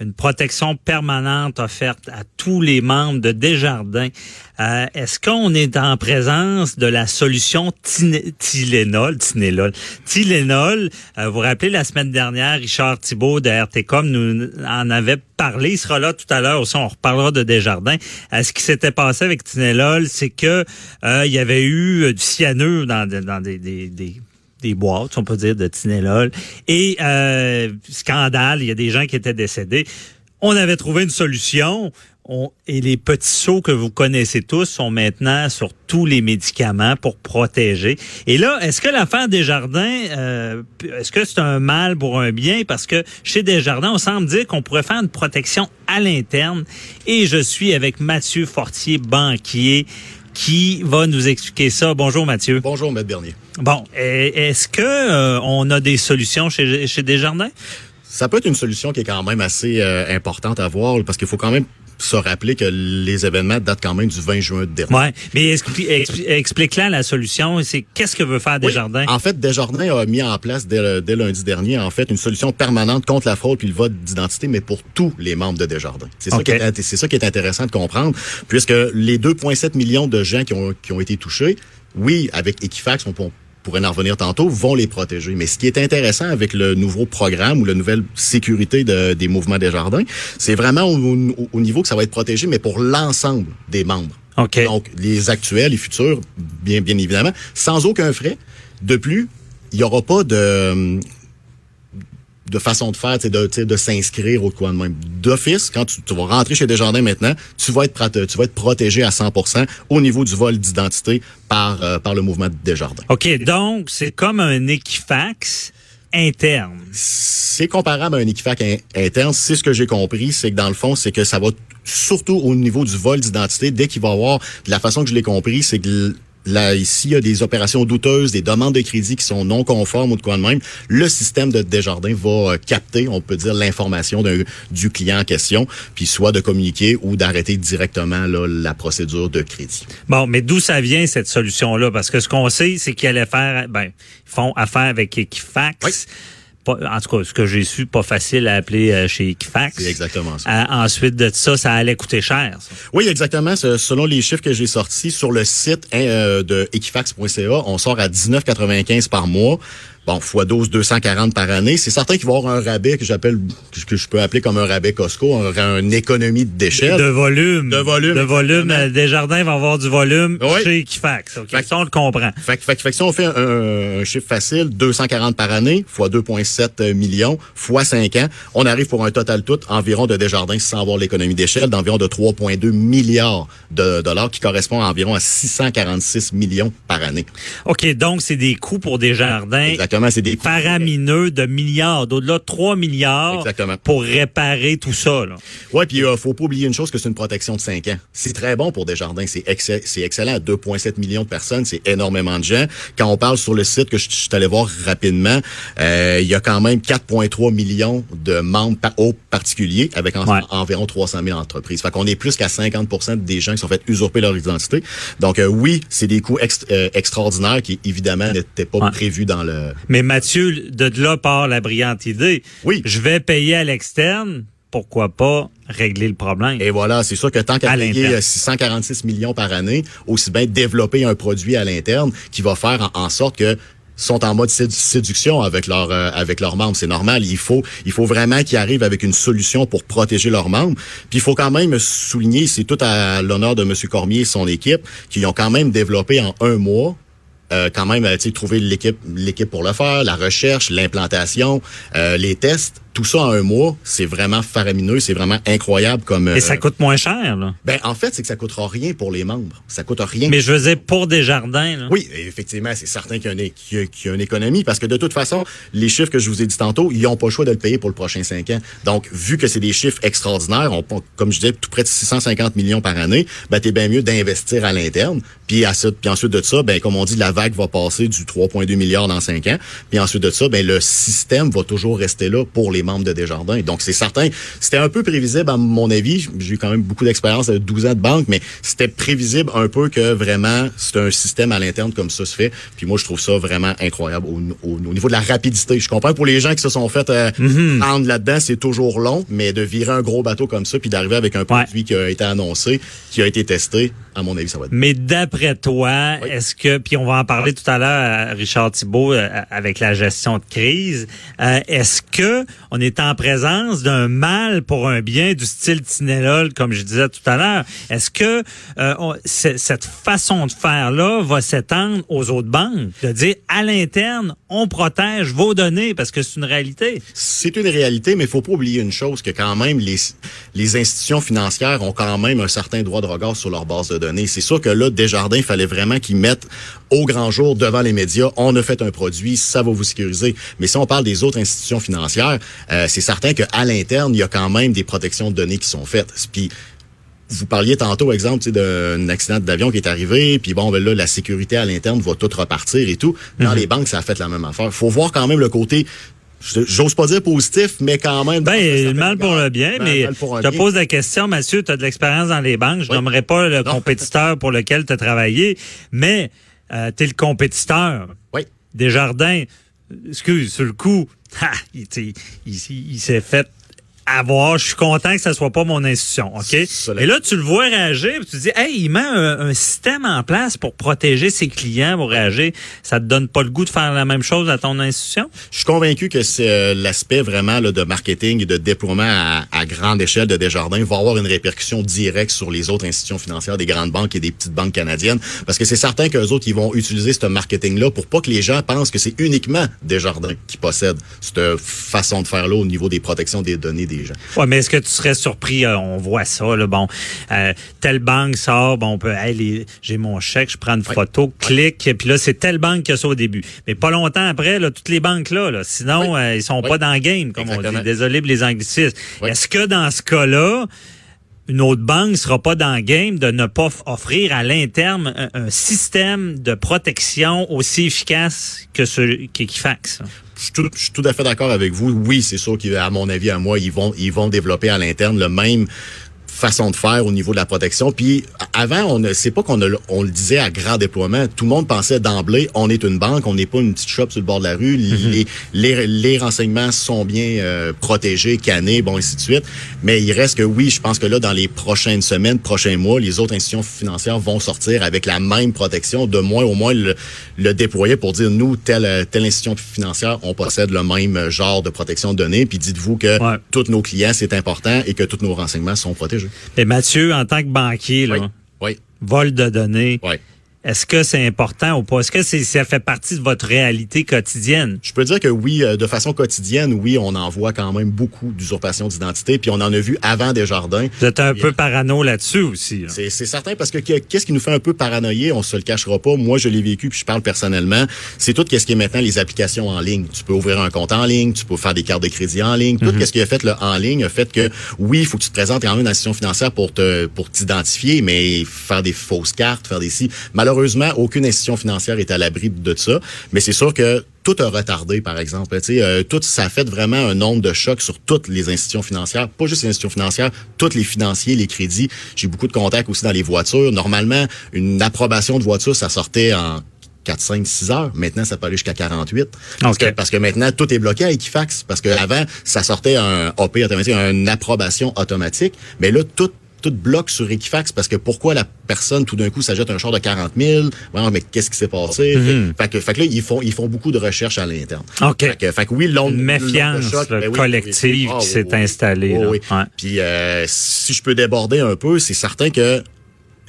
une protection permanente offerte à tous les membres de Desjardins. Euh, Est-ce qu'on est en présence de la solution Tylenol, Tylenol, Tylenol? Euh, vous vous rappelez la semaine dernière, Richard Thibault de RTCOM nous en avait parlé. Il sera là tout à l'heure aussi. On reparlera de Desjardins. Euh, ce qui s'était passé avec Tylenol, c'est que euh, il y avait eu du cyanure dans, dans des, des, des des boîtes, on peut dire, de Tinelol. Et euh, scandale, il y a des gens qui étaient décédés. On avait trouvé une solution. On, et les petits seaux que vous connaissez tous sont maintenant sur tous les médicaments pour protéger. Et là, est-ce que l'affaire Desjardins, euh, est-ce que c'est un mal pour un bien? Parce que chez Desjardins, on semble dire qu'on pourrait faire une protection à l'interne. Et je suis avec Mathieu Fortier, banquier, qui va nous expliquer ça. Bonjour Mathieu. Bonjour Maître Bernier. Bon, est-ce que euh, on a des solutions chez, chez Desjardins? Ça peut être une solution qui est quand même assez euh, importante à voir parce qu'il faut quand même se rappeler que les événements datent quand même du 20 juin dernier. Ouais, mais explique-là la solution. C'est qu'est-ce que veut faire Desjardins? En fait, Desjardins a mis en place dès, dès, lundi dernier en fait une solution permanente contre la fraude puis le vote d'identité, mais pour tous les membres de Desjardins. C'est ça qui est c'est ça qui est intéressant de comprendre, puisque les 2,7 millions de gens qui ont qui ont été touchés, oui, avec Equifax, on peut pourrait en revenir tantôt, vont les protéger. Mais ce qui est intéressant avec le nouveau programme ou la nouvelle sécurité de, des mouvements des jardins, c'est vraiment au, niveau que ça va être protégé, mais pour l'ensemble des membres. Okay. Donc, les actuels, les futurs, bien, bien évidemment, sans aucun frais. De plus, il n'y aura pas de de façon de faire, de, de s'inscrire au coin de même. D'office, quand tu, vas rentrer chez Desjardins maintenant, tu vas être tu vas être protégé à 100% au niveau du vol d'identité par euh, par le mouvement Desjardins. OK, donc c'est comme un Equifax interne. C'est comparable à un Equifax interne. C'est ce que j'ai compris, c'est que dans le fond, c'est que ça va surtout au niveau du vol d'identité, dès qu'il va y avoir, de la façon que je l'ai compris, c'est que Là, ici, il y a des opérations douteuses, des demandes de crédit qui sont non conformes ou de quoi de même. Le système de Desjardins va euh, capter, on peut dire, l'information du client en question, puis soit de communiquer ou d'arrêter directement là, la procédure de crédit. Bon, mais d'où ça vient cette solution-là? Parce que ce qu'on sait, c'est qu'ils allaient faire, ben, ils font affaire avec Equifax en tout cas, ce que j'ai su, pas facile à appeler euh, chez Equifax. C'est exactement ça. Euh, ensuite de ça, ça allait coûter cher. Oui, exactement. Selon les chiffres que j'ai sortis sur le site hein, euh, de equifax.ca, on sort à 19,95 par mois bon, x 12, 240 par année. C'est certain qu'il va y avoir un rabais que j'appelle, que je peux appeler comme un rabais Costco, un, une économie de déchets. De volume. De volume. De volume. Desjardins va avoir du volume chez Equifax. Ça, on le comprend. Fait, fait, fait, si on fait un, chiffre facile, 240 par année, fois 2,7 millions, fois 5 ans, on arrive pour un total tout environ de Desjardins, sans avoir l'économie d'échelle, d'environ de 3,2 milliards de dollars, qui correspond à environ à 646 millions par année. OK, donc c'est des coûts pour Desjardins. Exactement c'est des faramineux de milliards, d'au-delà de 3 milliards pour réparer tout ça. Là. Ouais, puis euh, faut pas oublier une chose que c'est une protection de 5 ans. C'est très bon pour Desjardins, c'est c'est excellent. 2,7 millions de personnes, c'est énormément de gens. Quand on parle sur le site que je, suis allé voir rapidement, euh, il y a quand même 4,3 millions de membres au particulier avec environ 300 000 entreprises. Fait qu'on est plus qu'à 50% des gens qui sont fait usurper leur identité. Donc euh, oui, c'est des coûts euh, extraordinaires qui évidemment n'étaient pas prévus dans le mais Mathieu, de là part la brillante idée. Oui. Je vais payer à l'externe. Pourquoi pas régler le problème? Et voilà, c'est sûr que tant qu'à payer 646 millions par année, aussi bien développer un produit à l'interne qui va faire en, sorte que sont en mode séduction avec leurs euh, avec leurs membres, c'est normal. Il faut il faut vraiment qu'ils arrivent avec une solution pour protéger leurs membres. Puis il faut quand même souligner, c'est tout à l'honneur de Monsieur Cormier et son équipe qui ont quand même développé en un mois euh, quand même, tu trouver l'équipe, l'équipe pour le faire, la recherche, l'implantation, euh, les tests tout ça en un mois, c'est vraiment faramineux, c'est vraiment incroyable comme. Et ça euh, coûte moins cher, là. Ben en fait, c'est que ça coûtera rien pour les membres. Ça coûte rien. Mais je veux dire pour des jardins. Là. Oui, effectivement, c'est certain qu'il y, a une, y a une économie parce que de toute façon, les chiffres que je vous ai dit tantôt, ils n'ont pas le choix de le payer pour le prochain cinq ans. Donc, vu que c'est des chiffres extraordinaires, on, comme je disais, tout près de 650 millions par année, ben t'es bien mieux d'investir à l'interne. Puis, puis ensuite de ça, ben comme on dit, la vague va passer du 3,2 milliards dans cinq ans. Puis ensuite de ça, ben le système va toujours rester là pour les membres de Desjardins. Donc, c'est certain. C'était un peu prévisible, à mon avis. J'ai eu quand même beaucoup d'expérience de 12 ans de banque, mais c'était prévisible un peu que vraiment, c'est un système à l'interne comme ça se fait. Puis moi, je trouve ça vraiment incroyable au, niveau de la rapidité. Je comprends pour les gens qui se sont fait euh, mhm. prendre là-dedans, c'est toujours long, mais de virer un gros bateau comme ça, puis d'arriver avec un produit qui a été annoncé, qui a été testé, à mon avis, ça va être. Mais d'après toi, est-ce que, puis on va en parler tout à l'heure, Richard Thibault, euh, avec la gestion de crise, euh, est-ce que on est en présence d'un mal pour un bien du style Tinelol, comme je disais tout à l'heure? Est-ce que euh, cette façon de faire là va s'étendre aux autres banques, de dire à l'interne, on protège vos données parce que c'est une réalité. C'est une réalité, mais il faut pas oublier une chose que quand même les les institutions financières ont quand même un certain droit de regard sur leur base de données. C'est sûr que là, Desjardins, il fallait vraiment qu'ils mettent au grand jour devant les médias, on a fait un produit, ça va vous sécuriser. Mais si on parle des autres institutions financières, euh, c'est certain qu'à l'interne, il y a quand même des protections de données qui sont faites. Puis vous parliez tantôt, exemple, d'un accident d'avion qui est arrivé, puis bon, ben là, la sécurité à l'interne va tout repartir et tout. Dans mhm. les banques, ça a fait la même affaire. faut voir quand même le côté J'ose pas dire positif, mais quand même. Ben, mal pour le bien, mais je te pose la question, Mathieu, tu as de l'expérience dans les banques. Je n'aimerais pas le compétiteur pour lequel tu as travaillé, mais euh, tu es le compétiteur. Oui. Desjardins, excuse, sur le coup, il, il s'est fait avoir. Je suis content que ça soit pas mon institution, OK? Et là, tu le vois réagir, tu te dis, hey, il met un, système en place pour protéger ses clients, pour réagir. Ça te donne pas le goût de faire la même chose à ton institution? Je suis convaincu que c'est euh, l'aspect vraiment là, de marketing et de déploiement à, grande échelle de Desjardins va avoir une répercussion directe sur les autres institutions financières des grandes banques et des petites banques canadiennes. Parce que c'est certain qu'eux autres, ils vont utiliser ce marketing-là pour pas que les gens pensent que c'est uniquement Desjardins qui possèdent cette façon de faire-là au niveau des protections des données des Ouais, mais est-ce que tu serais surpris euh, On voit ça là, bon, euh, telle banque sort, bon, on peut, hey, j'ai mon chèque, je prends une photo, clique, puis là c'est telle banque qui a ça au début. Mais pas longtemps après, là, toutes les banques là, là sinon euh, ils sont pas dans le game, comme on dit. Désolé pour les anglicistes. Est-ce que dans ce cas-là une autre banque sera pas dans le game de ne pas offrir à l'interne un, système de protection aussi efficace que ce qu'Equifax je suis tout, à fait d'accord avec vous. Oui, c'est sûr qu'à mon avis, à moi, ils vont, ils vont développer à l'interne le même façon de faire au niveau de la protection. Puis avant, on ne c'est pas qu'on on le disait à grand déploiement. Tout le monde pensait d'emblée, on est une banque, on n'est pas une petite shop sur le bord de la rue. Mm-hmm. les, les, renseignements sont bien euh, protégés, cannés, bon, ainsi de suite. Mais il reste que oui, je pense que là, dans les prochaines semaines, prochains mois, les autres institutions financières vont sortir avec la même protection, de moins au moins le, le déployer pour dire, nous, telle, telle institution financière, on possède le même genre de protection de données. Puis dites-vous que tous nos clients, c'est important et que tous nos renseignements sont protégés. Et Mathieu, en tant que banquier, là, vol de données, est-ce que c'est important ou pas? Est-ce que c'est, ça fait partie de votre réalité quotidienne? Je peux dire que oui, euh, de façon quotidienne, oui, on en voit quand même beaucoup d'usurpation d'identité, puis on en a vu avant Desjardins. Vous êtes un peu parano là-dessus aussi. C'est, certain, parce que qu'est-ce qui nous fait un peu paranoïer? On se le cachera pas. Moi, je l'ai vécu, puis je parle personnellement. C'est tout ce qui est maintenant les applications en ligne. Tu peux ouvrir un compte en ligne, tu peux faire des cartes de crédit en ligne. Tout mhm. ce qui a fait le en ligne a fait que, oui, il faut que tu te présentes quand même dans l'institution financière pour te pour t'identifier, mais faire des fausses cartes, faire des si malheureusement, aucune institution financière est à l'abri de ça. Mais c'est sûr que tout a retardé, par exemple. Tu euh, tout ça a fait vraiment un nombre de chocs sur toutes les institutions financières, pas juste les institutions financières, tous les financiers, les crédits. J'ai beaucoup de contacts aussi dans les voitures. Normalement, une approbation de voiture, ça sortait en 4, 5, 6 heures. Maintenant, ça peut aller jusqu'à 48. Parce, que, parce que maintenant, tout est bloqué à Equifax. Parce que avant, ça sortait un OP automatique, une approbation automatique. Mais là, tout tout bloque sur Equifax parce que pourquoi la personne tout d'un coup s'ajoute un char de 40 000 mais qu'est-ce qui s'est passé? Mm-hmm. fait, que, fait que là ils font ils font beaucoup de recherches à l'interne. Ok. Fait que, fait que oui l'onde méfiance ben collective qui s'est installée puis euh, si je peux déborder un peu c'est certain que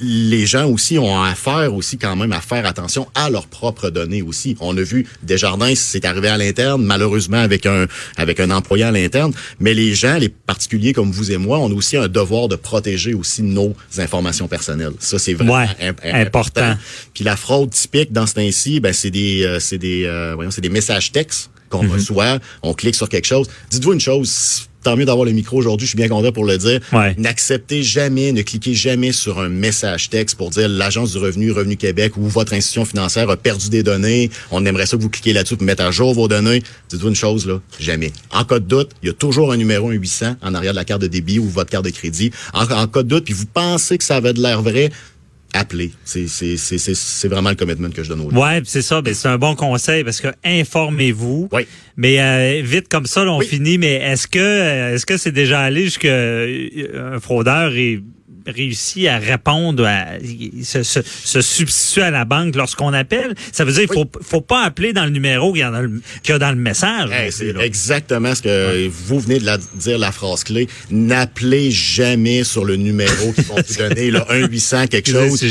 les gens aussi ont affaire aussi quand même à faire attention à leurs propres données aussi. On a vu Desjardins, c'est arrivé à l'interne, malheureusement avec un avec un employé à l'interne, mais les gens, les particuliers comme vous et moi, on a aussi un devoir de protéger aussi nos informations personnelles. Ça c'est vraiment important. Puis la fraude typique dans ce temps-ci, ben c'est des euh, c'est des euh, voyons, c'est des messages textes qu'on mhm. reçoit, on clique sur quelque chose. Dites-vous une chose, tant mieux d'avoir le micro aujourd'hui, je suis bien content pour le dire. Ouais. N'acceptez jamais, ne cliquez jamais sur un message texte pour dire l'Agence du revenu, Revenu Québec ou votre institution financière a perdu des données. On aimerait ça que vous cliquez là-dessus pour mettre à jour vos données. Dites-vous une chose, là, jamais. En cas de doute, il y a toujours un numéro 800 en arrière de la carte de débit ou votre carte de crédit. En, en cas de doute, puis vous pensez que ça avait de l'air vrai, appelez. C'est, c'est, c'est, c'est, c'est vraiment le commitment que je donne aux gens. Ouais, c'est ça. Ben, c'est un bon conseil parce que informez-vous. Oui. Mais euh, vite comme ça, là, on Oui. finit. Mais est-ce que euh, est-ce que c'est déjà allé jusqu'à euh, un fraudeur et réussi à répondre, à se, se, se substituer à la banque lorsqu'on appelle? Ça veut dire qu'il faut, faut pas appeler dans le numéro qu'il y a dans le, qu'il y a dans le message. Hey, c'est là. exactement ce que vous venez de la, dire la phrase clé. N'appelez jamais sur le numéro qu'ils vont vous donner, là, 1 800 quelque chose.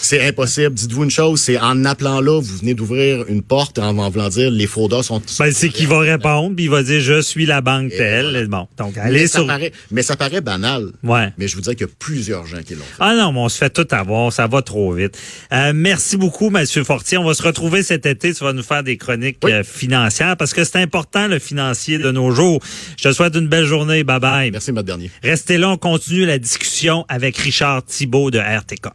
c'est impossible. Dites-vous une chose, c'est en appelant là, vous venez d'ouvrir une porte en, en voulant dire les fraudeurs sont. Ben, c'est qu'il va répondre, puis il va dire je suis la banque telle. Bon, donc mais, allez ça sur. paraît, mais ça paraît banal. Ouais. Mais je vous qu'il y a plusieurs gens qui l'ont fait. Ah non, mais on se fait tout avoir, ça va trop vite. Euh, merci beaucoup, Monsieur Fortier. On va se retrouver cet été. Tu vas nous faire des chroniques Oui. euh, financières parce que c'est important le financier de nos jours. Je te souhaite une belle journée. Bye bye. Merci, votre dernier. Restez là, on continue la discussion avec Richard Thibault de RTCOM.